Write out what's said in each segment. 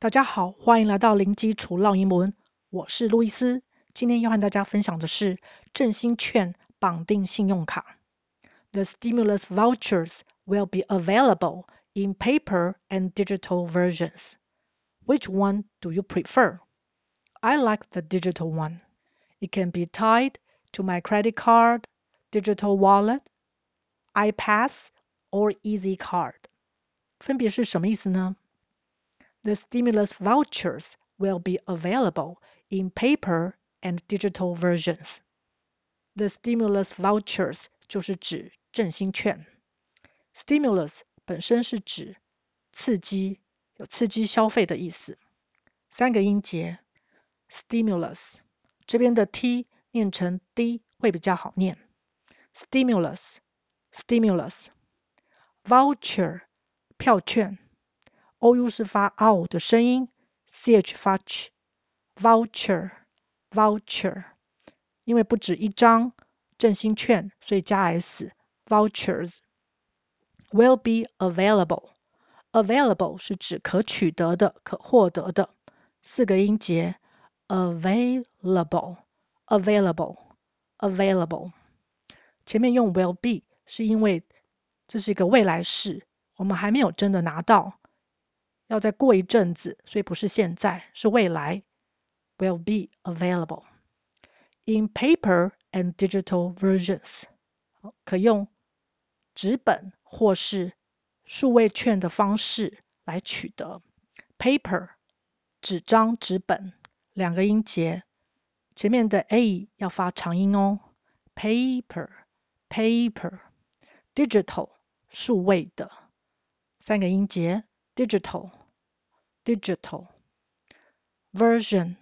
大家好，欢迎来到零基础绕英文。我是路易斯，今天要和大家分享的是振兴券绑定信用卡。The stimulus vouchers will be available in paper and digital versions. Which one do you prefer? I like the digital one. It can be tied to my credit card, digital wallet, iPass or Easy Card. 分别是什么意思呢 ？The stimulus vouchers will be available in paper and digital versions. The stimulus vouchers 就是指振兴券。Stimulus 本身是指刺激，有刺激消费的意思。三个音节，stimulus 这边的 t 念成 d 会比较好念。Stimulus，stimulus，voucher 票券。 O U 是发 OU 的声音，C H 发 CH，voucher，voucher，因为不止一张振兴券，所以加 S，vouchers will be available。available 是指可取得的、可获得的，四个音节，available，available，available。前面用 will be 是因为这是一个未来式，我们还没有真的拿到。要再过一阵子，所以不是现在，是未来。Will be available in paper and digital versions。可用纸本或是数位券的方式来取得。Paper 纸张、纸本，两个音节，前面的 a 要发长音哦。Paper，paper。Digital 数位的，三个音节。Digital。digital version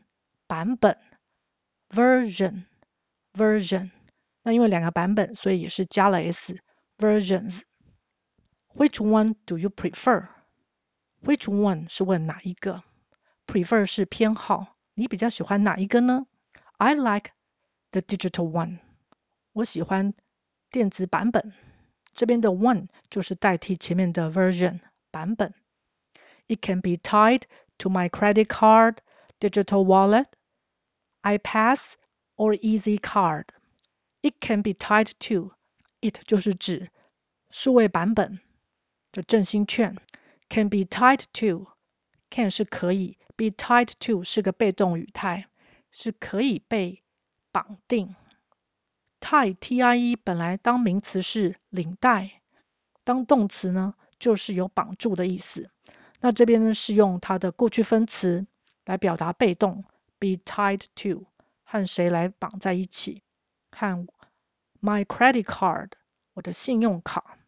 版本 version version 那因为两个版本，所以也是加了 s versions。Which one do you prefer? Which one 是问哪一个？Prefer 是偏好，你比较喜欢哪一个呢？I like the digital one。我喜欢电子版本。这边的 one 就是代替前面的 version 版本。 It can be tied to my credit card, digital wallet, iPass or Easy Card. It can be tied to. It 就是指数位版本的振兴券。Can be tied to. Can 是可以，be tied to 是个被动语态，是可以被绑定。Tie T-I-E 本来当名词是领带，当动词呢就是有绑住的意思。 那这边呢是用它的过去分词来表达被动，be tied to 和谁来绑在一起？和 my credit card 我的信用卡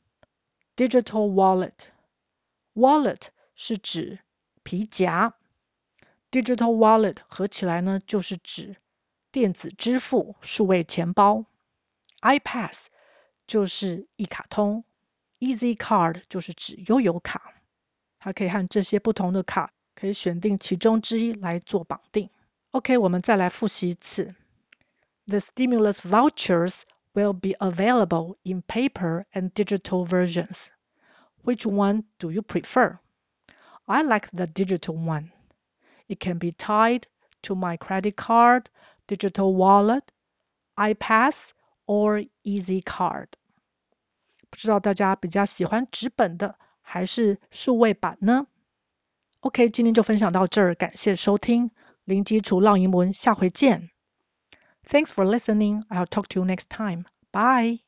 ，digital wallet，wallet 是指皮夹，digital wallet 合起来呢就是指电子支付数位钱包，iPass 就是一卡通，Easy Card 就是指悠游卡。它可以和这些不同的卡，可以选定其中之一来做绑定。OK，我们再来复习一次。The stimulus vouchers will be available in paper and digital versions. Which one do you prefer? I like the digital one. It can be tied to my credit card, digital wallet, iPass or Easy Card. 不知道大家比较喜欢纸本的， 还是数位版呢？OK，今天就分享到这儿，感谢收听零基础浪英文，下回见。Thanks for listening. I'll talk to you next time. Bye.